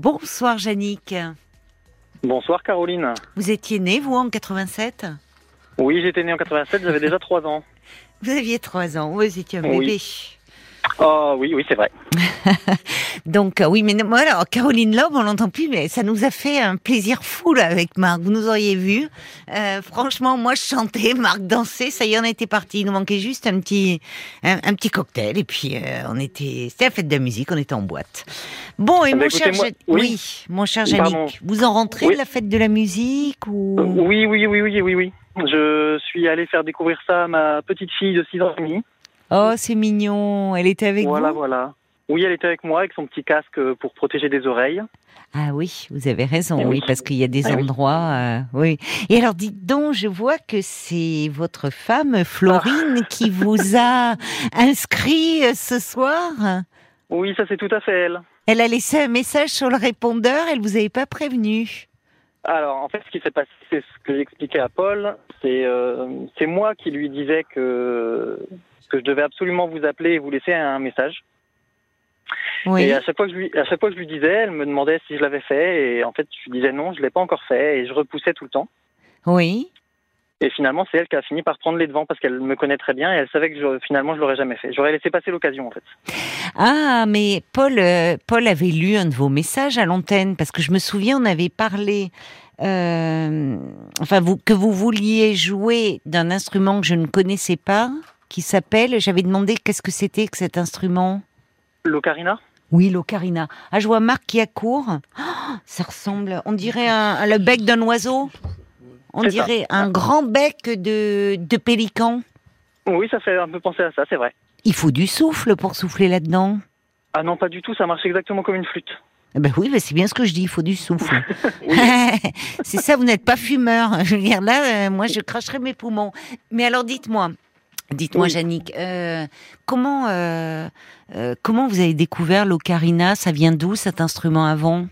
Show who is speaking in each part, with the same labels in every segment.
Speaker 1: Bonsoir Yannick.
Speaker 2: Bonsoir Caroline.
Speaker 1: Vous étiez né, vous, en 87
Speaker 2: Oui, j'étais né en 87, j'avais déjà 3 ans.
Speaker 1: Vous aviez 3 ans, vous étiez un bébé.
Speaker 2: Oh oui, oui, c'est vrai.
Speaker 1: Donc euh, oui, mais moi, alors, Caroline Loeb, on l'entend plus, mais ça nous a fait un plaisir fou là avec Marc. Vous nous auriez vu. Euh, franchement, moi je chantais, Marc dansait, ça y est, on était parti. Il nous manquait juste un petit, un, petit cocktail et puis euh, on était, c'était la fête de la musique, on était en boîte. Bon et
Speaker 2: Eh ben,
Speaker 1: mon cher,
Speaker 2: écoutez, moi-
Speaker 1: Ja-
Speaker 2: oui.
Speaker 1: mon cher. Yannick, vous en rentrez
Speaker 2: Oui.
Speaker 1: de la fête de la musique ou?
Speaker 2: Oui, oui, oui, oui, oui, oui. Je suis allé faire découvrir ça à ma petite fille de 6 ans et demi.
Speaker 1: Oh, c'est mignon. Elle était avec
Speaker 2: voilà,
Speaker 1: vous
Speaker 2: voilà. Oui, elle était avec moi avec son petit casque euh, pour protéger des oreilles.
Speaker 1: Ah oui, vous avez raison, oui,
Speaker 2: oui.
Speaker 1: parce qu'il y a des
Speaker 2: Ah
Speaker 1: endroits, euh, oui. Et alors, dites donc, je vois que c'est votre femme, Florine, qui vous a inscrit euh, ce soir.
Speaker 2: Oui, ça c'est tout à fait elle.
Speaker 1: Elle a laissé un message sur le répondeur, elle vous avait pas prévenu.
Speaker 2: Alors, en fait, ce qui s'est passé, c'est ce que j'expliquais à Paul. C'est euh, c'est moi qui lui disais que que je devais absolument vous appeler et vous laisser un message.
Speaker 1: Oui.
Speaker 2: Et à chaque fois que je lui, à chaque fois que je lui disais, elle me demandait si je l'avais fait, et en fait, je lui disais non, je l'ai pas encore fait, et je repoussais tout le temps.
Speaker 1: Oui.
Speaker 2: Et finalement, c'est elle qui a fini par prendre les devants parce qu'elle me connaît très bien et elle savait que je, finalement, je l'aurais jamais fait. J'aurais laissé passer l'occasion, en fait.
Speaker 1: Ah, mais Paul, euh, Paul avait lu un de vos messages à l'antenne parce que je me souviens, on avait parlé, euh, enfin, vous, que vous vouliez jouer d'un instrument que je ne connaissais pas, qui s'appelle. J'avais demandé qu'est-ce que c'était que cet instrument.
Speaker 2: L'ocarina?
Speaker 1: Oui, l'ocarina. Ah, je vois Marc qui accourt. Oh, ça ressemble, on dirait un, à le bec d'un oiseau. On
Speaker 2: ça.
Speaker 1: dirait un grand bec de, de pélican.
Speaker 2: Oui, ça fait un peu penser à ça, c'est vrai.
Speaker 1: Il faut du souffle pour souffler là-dedans.
Speaker 2: Ah non, pas du tout, ça marche exactement comme une flûte.
Speaker 1: Eh Ben oui, ben c'est bien ce que je dis, il faut du souffle. c'est ça, vous n'êtes pas fumeur. Je veux dire, là, euh, moi, je cracherai mes poumons. Mais alors, dites-moi, dites-moi,
Speaker 2: Oui.
Speaker 1: Yannick, euh, comment, euh, euh, comment vous avez découvert l'ocarina? Ça vient d'où cet instrument avant?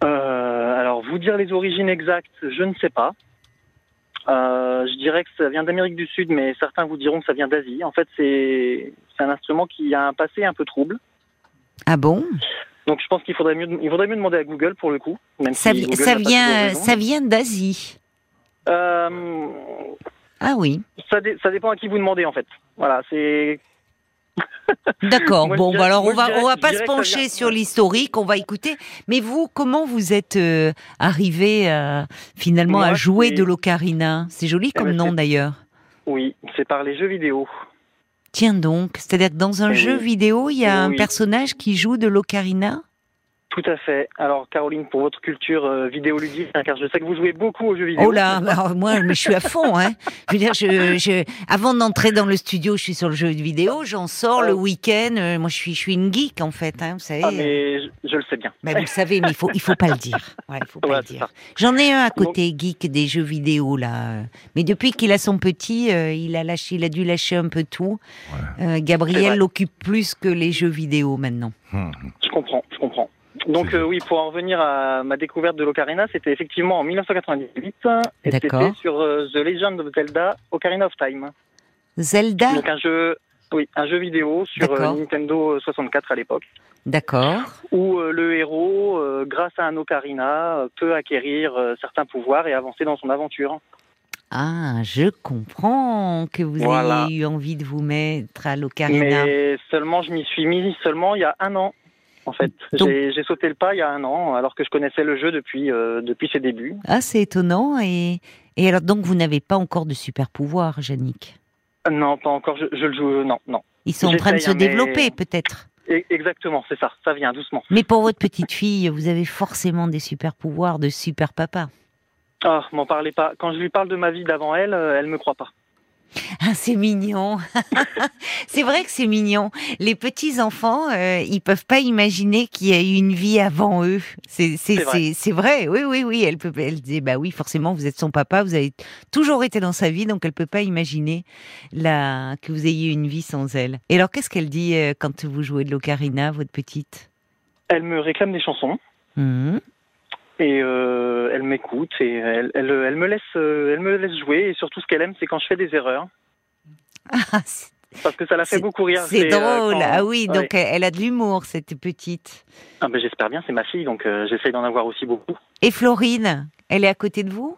Speaker 2: Alors, vous dire les origines exactes, je ne sais pas. Je dirais que ça vient d'Amérique du Sud, mais certains vous diront que ça vient d'Asie. En fait, c'est c'est un instrument qui a un passé un peu trouble.
Speaker 1: Ah bon?
Speaker 2: Donc, je pense qu'il faudrait mieux, il faudrait mieux demander à Google pour le coup. Même
Speaker 1: Ça,
Speaker 2: si
Speaker 1: vi-
Speaker 2: Google
Speaker 1: ça vient, ça vient d'Asie. Ah oui,
Speaker 2: ça, dé- ça dépend à qui vous demandez en fait. Voilà, c'est
Speaker 1: d'accord. Bon,
Speaker 2: dirais-
Speaker 1: bah alors on va,
Speaker 2: dirais-
Speaker 1: on va pas se pencher sur l'historique, on va écouter. Mais vous, comment vous êtes euh, arrivé euh, finalement à jouer de l'ocarina? C'est joli
Speaker 2: Eh
Speaker 1: comme
Speaker 2: ben,
Speaker 1: nom
Speaker 2: c'est-
Speaker 1: d'ailleurs.
Speaker 2: oui, c'est par les jeux vidéo.
Speaker 1: Tiens donc, c'est-à-dire que dans un
Speaker 2: Eh
Speaker 1: jeu
Speaker 2: oui.
Speaker 1: vidéo, il y a un
Speaker 2: Oui.
Speaker 1: personnage qui joue de l'ocarina?
Speaker 2: Tout à fait. Alors, Caroline, pour votre culture euh, vidéoludique, hein, car je sais que vous jouez beaucoup aux jeux vidéo.
Speaker 1: Oh là, bah, alors, moi, mais je suis à fond. Hein. Je veux dire, je, je, avant d'entrer dans le studio, je suis sur le jeu vidéo, j'en sors le week-end. euh, Moi, je suis, je suis une geek en fait. Hein, vous savez.
Speaker 2: Ah, mais je, je le sais bien.
Speaker 1: Bah, vous le savez, mais il faut, il faut pas le dire. Ouais, il faut pas le dire. J'en ai un à côté geek des jeux vidéo là, mais depuis qu'il a son petit, euh, il a lâché, il a dû lâcher un peu tout. Euh. Gabriel l'occupe plus que les jeux vidéo maintenant.
Speaker 2: Je comprends, je comprends. Donc euh, oui, pour en revenir à ma découverte de l'Ocarina, c'était effectivement en 1998 et c'était sur euh, The Legend of Zelda Ocarina of Time.
Speaker 1: Zelda,
Speaker 2: Donc un jeu, oui, un jeu vidéo sur euh. Nintendo 64 à l'époque,
Speaker 1: d'accord.
Speaker 2: où le héros, grâce à un Ocarina, peut acquérir certains pouvoirs et avancer dans son aventure.
Speaker 1: Ah, je comprends que vous
Speaker 2: Voilà.
Speaker 1: ayez eu envie de vous mettre à l'ocarina.
Speaker 2: Mais seulement, je m'y suis mis seulement il y a un an. En fait,
Speaker 1: Donc-
Speaker 2: j'ai sauté le pas il y a un an, alors que je connaissais le jeu depuis euh, depuis ses débuts.
Speaker 1: Ah, c'est étonnant. Et, et alors, donc, vous n'avez pas encore de super pouvoir, Yannick?
Speaker 2: Euh, Non, pas encore. Je, je le joue. Non, non.
Speaker 1: Ils sont en train de se
Speaker 2: hein, mais-
Speaker 1: développer, peut-être.
Speaker 2: E- Exactement, c'est ça. Ça vient doucement.
Speaker 1: Mais pour votre petite fille, vous avez forcément des super pouvoirs de super papa.
Speaker 2: Ah, m'en parlez pas. Quand je lui parle de ma vie d'avant elle, euh, elle me croit pas.
Speaker 1: Ah, c'est mignon. c'est vrai que c'est mignon. Les petits enfants, euh, ils peuvent pas imaginer qu'il y a eu une vie avant eux. C'est
Speaker 2: vrai.
Speaker 1: Oui oui oui. Elle peut elle dit bah oui forcément vous êtes son papa. Vous avez toujours été dans sa vie donc elle peut pas imaginer la que vous ayez une vie sans elle. Et alors qu'est-ce qu'elle dit euh, quand vous jouez de l'ocarina votre petite?
Speaker 2: Elle me réclame des chansons
Speaker 1: Mhm.
Speaker 2: Et euh, elle m'écoute et elle, elle, elle me laisse, euh, elle me laisse jouer. Et surtout, ce qu'elle aime, c'est quand je fais des erreurs.
Speaker 1: Ah,
Speaker 2: Parce que ça l'a fait beaucoup rire.
Speaker 1: C'est
Speaker 2: euh,
Speaker 1: drôle.
Speaker 2: quand-
Speaker 1: Ah oui, donc elle, elle a de l'humour, cette petite.
Speaker 2: Ah, ben, j'espère bien, c'est ma fille, donc euh, j'essaye d'en avoir aussi beaucoup.
Speaker 1: Et Florine, elle est à côté de vous?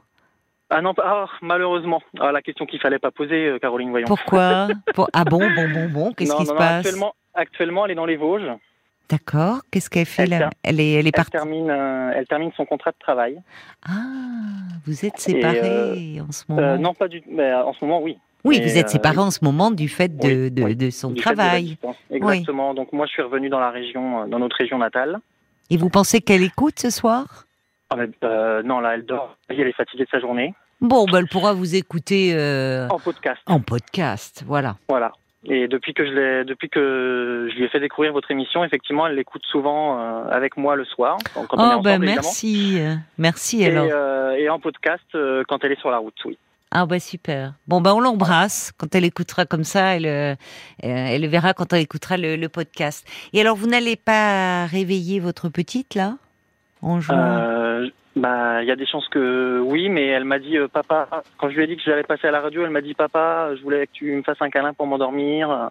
Speaker 2: Ah non, pas- ah, malheureusement. Ah, la question qu'il fallait pas poser, Caroline, voyons.
Speaker 1: Pourquoi? Pour- Ah bon, bon, bon, bon, qu'est-ce qui se passe?
Speaker 2: actuellement, actuellement, elle est dans les Vosges.
Speaker 1: D'accord, qu'est-ce qu'elle fait
Speaker 2: Elle
Speaker 1: là Elle est, elle est
Speaker 2: Elle
Speaker 1: partie.
Speaker 2: termine, euh, elle termine son contrat de travail.
Speaker 1: Ah, vous êtes séparés en ce moment
Speaker 2: Euh, non, pas du mais, euh, en ce moment, oui.
Speaker 1: Oui, vous êtes
Speaker 2: euh,
Speaker 1: séparés en ce moment du fait de,
Speaker 2: oui,
Speaker 1: de,
Speaker 2: oui,
Speaker 1: de son
Speaker 2: de
Speaker 1: travail.
Speaker 2: Exactement. Donc moi, je suis revenu dans la région, euh, dans notre région natale.
Speaker 1: Et vous pensez qu'elle écoute ce soir?
Speaker 2: Ah, mais, euh, non, là, elle dort. Elle est fatiguée de sa journée.
Speaker 1: Bon, ben, elle pourra vous écouter euh,
Speaker 2: En podcast.
Speaker 1: en podcast, voilà.
Speaker 2: Voilà. Et depuis que je l'ai, depuis que je lui ai fait découvrir votre émission, effectivement, elle l'écoute souvent euh, avec moi le soir, quand, on est
Speaker 1: Oh,
Speaker 2: ensemble,
Speaker 1: ben
Speaker 2: évidemment.
Speaker 1: merci, euh, merci
Speaker 2: Et,
Speaker 1: alors.
Speaker 2: euh, et en podcast euh, quand elle est sur la route, oui.
Speaker 1: Ah bah super. Bon bah on l'embrasse quand elle écoutera comme ça, elle, euh, euh, elle le verra quand elle écoutera le, le podcast. Et alors vous n'allez pas réveiller votre petite là? En
Speaker 2: Euh, bah, il y a des chances que oui, mais elle m'a dit, euh, papa, quand je lui ai dit que j'allais passer à la radio, elle m'a dit, papa, je voulais que tu me fasses un câlin pour m'endormir. Euh,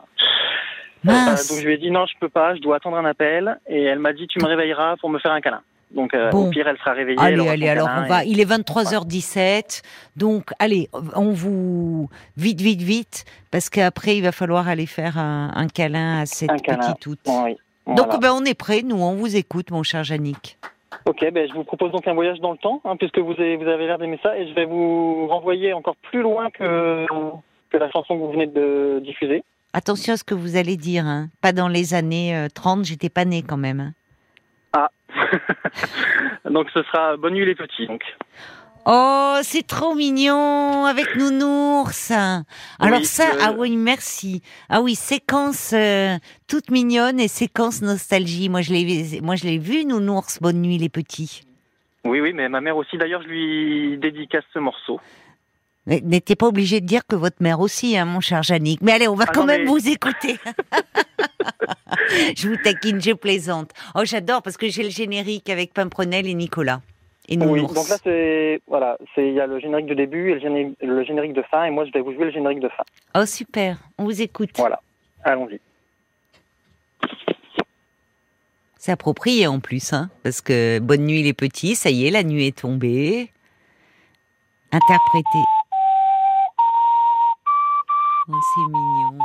Speaker 1: Mince.
Speaker 2: donc je lui ai dit, non, je peux pas, je dois attendre un appel. Et elle m'a dit, tu me réveilleras pour me faire un câlin. Donc euh,
Speaker 1: Bon.
Speaker 2: au pire, elle sera réveillée.
Speaker 1: Allez, allez, alors
Speaker 2: câlin
Speaker 1: on va. Il est 23h17, donc allez, on vous vite, vite, vite, parce qu'après il va falloir aller faire un, un câlin à cette
Speaker 2: Un câlin.
Speaker 1: petite toute.
Speaker 2: Oui,
Speaker 1: Donc ben, on est prêt, nous, on vous écoute, mon cher Yannick.
Speaker 2: Ok, ben, je vous propose donc un voyage dans le temps, hein, puisque vous avez, vous avez l'air d'aimer ça, et je vais vous renvoyer encore plus loin que, que la chanson que vous venez de diffuser.
Speaker 1: Attention à ce que vous allez dire, hein. pas dans les années euh, 30, j'étais pas née quand même. hein.
Speaker 2: donc ce sera Bonne nuit les petits. Donc.
Speaker 1: Oh, c'est trop mignon avec Nounours. Alors
Speaker 2: Oui,
Speaker 1: ça, ah oui, merci. Ah oui, séquence euh, toute mignonne et séquence nostalgie. Moi, je l'ai, moi, je l'ai vu Nounours. Bonne nuit, les petits.
Speaker 2: Oui, oui, mais ma mère aussi, d'ailleurs, je lui dédicace ce morceau.
Speaker 1: N'étiez pas obligé de dire que votre mère aussi, hein, mon cher Yannick. Mais allez, on va
Speaker 2: Ah
Speaker 1: quand
Speaker 2: non,
Speaker 1: même
Speaker 2: mais-
Speaker 1: vous écouter. je vous taquine, je plaisante. Oh, j'adore parce que j'ai le générique avec Pimprenel et Nicolas. Et
Speaker 2: Oui, donc là, c'est. Voilà, c'est- il y a le générique de début et le générique, le générique de fin, et moi, je vais vous jouer le générique de fin.
Speaker 1: Oh, super. On vous écoute.
Speaker 2: Voilà, allons-y.
Speaker 1: C'est approprié en plus, hein, parce que Bonne nuit les petits, ça y est, la nuit est tombée. Interprété. Oh, c'est mignon.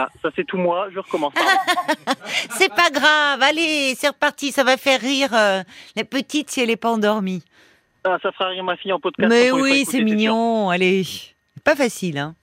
Speaker 2: Ah, ça, c'est tout moi, je recommence.
Speaker 1: C'est pas grave, allez, c'est reparti, ça va faire rire euh, la petite si elle est pas endormie.
Speaker 2: ah, ça fera rire ma fille en podcast.
Speaker 1: Mais oui, c'est mignon, allez. Pas facile, hein.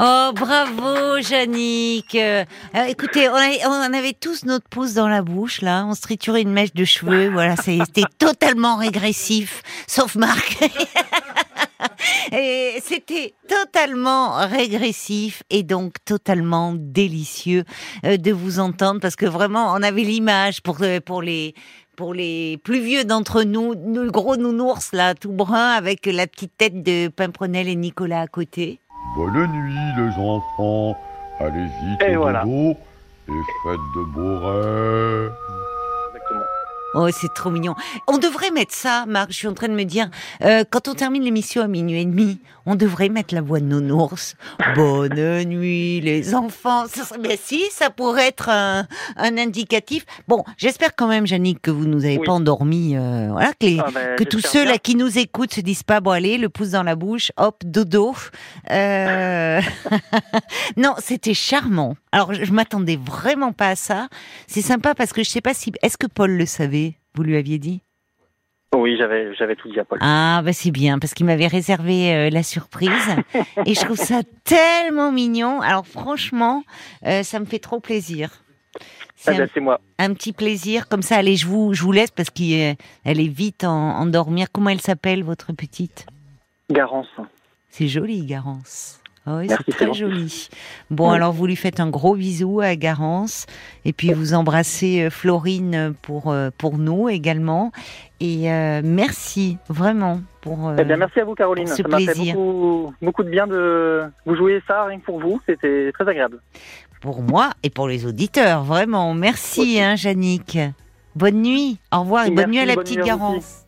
Speaker 1: Oh, bravo, Yannick. Euh, euh, écoutez, on avait, on avait tous notre pouce dans la bouche, là. On se triturait une mèche de cheveux. Voilà, c'était totalement régressif. Sauf Marc. Et c'était totalement régressif et donc totalement délicieux euh, de vous entendre parce que vraiment, on avait l'image pour, euh, pour les, pour les plus vieux d'entre nous, nous, le gros nounours là, tout brun avec la petite tête de Pimprenel et Nicolas à côté.
Speaker 3: Bonne nuit les enfants, allez vite
Speaker 2: Et
Speaker 3: au
Speaker 2: voilà.
Speaker 3: dodo et faites de beaux rêves.
Speaker 1: Oh, c'est trop mignon. On devrait mettre ça, Marc. Je suis en train de me dire, euh, quand on termine l'émission à minuit et demi, on devrait mettre la voix de nounours. Bonne nuit, les enfants. Ça mais si, ça pourrait être un, un indicatif. Bon, j'espère quand même, Jannick, que vous nous avez
Speaker 2: Oui.
Speaker 1: pas endormis. euh, voilà, que, les-
Speaker 2: Ah, ben,
Speaker 1: que tous ceux
Speaker 2: bien.
Speaker 1: là qui nous écoutent se disent pas, bon allez, le pouce dans la bouche, hop, dodo. Euh, non, c'était charmant. Alors, je, je m'attendais vraiment pas à ça. C'est sympa parce que je sais pas si, est-ce que Paul le savait? Vous lui aviez dit?
Speaker 2: Oui, j'avais, j'avais tout dit à Paul.
Speaker 1: Ah, bah c'est bien, parce qu'il m'avait réservé euh, la surprise. et je trouve ça tellement mignon. Alors franchement, euh, ça me fait trop plaisir. C'est
Speaker 2: ben,
Speaker 1: un,
Speaker 2: moi.
Speaker 1: un petit plaisir. Comme ça, allez, je vous, je vous laisse parce qu'elle est vite en, en dormir. Comment elle s'appelle, votre petite?
Speaker 2: Garance.
Speaker 1: C'est joli, Garance. Ah oui, c'est très joli. Bon,
Speaker 2: Oui.
Speaker 1: alors vous lui faites un gros bisou à Garance et puis vous embrassez euh, Florine pour, euh, pour nous également. Et euh, merci vraiment pour. euh,
Speaker 2: Eh bien, merci à vous, Caroline.
Speaker 1: ce
Speaker 2: Ça m'a fait
Speaker 1: plaisir.
Speaker 2: beaucoup, beaucoup de bien de vous jouer ça rien que pour vous. C'était très agréable.
Speaker 1: pour moi et pour les auditeurs, vraiment. Merci, hein. Bonne nuit. Au revoir et bonne
Speaker 2: Merci,
Speaker 1: nuit à la petite Garance.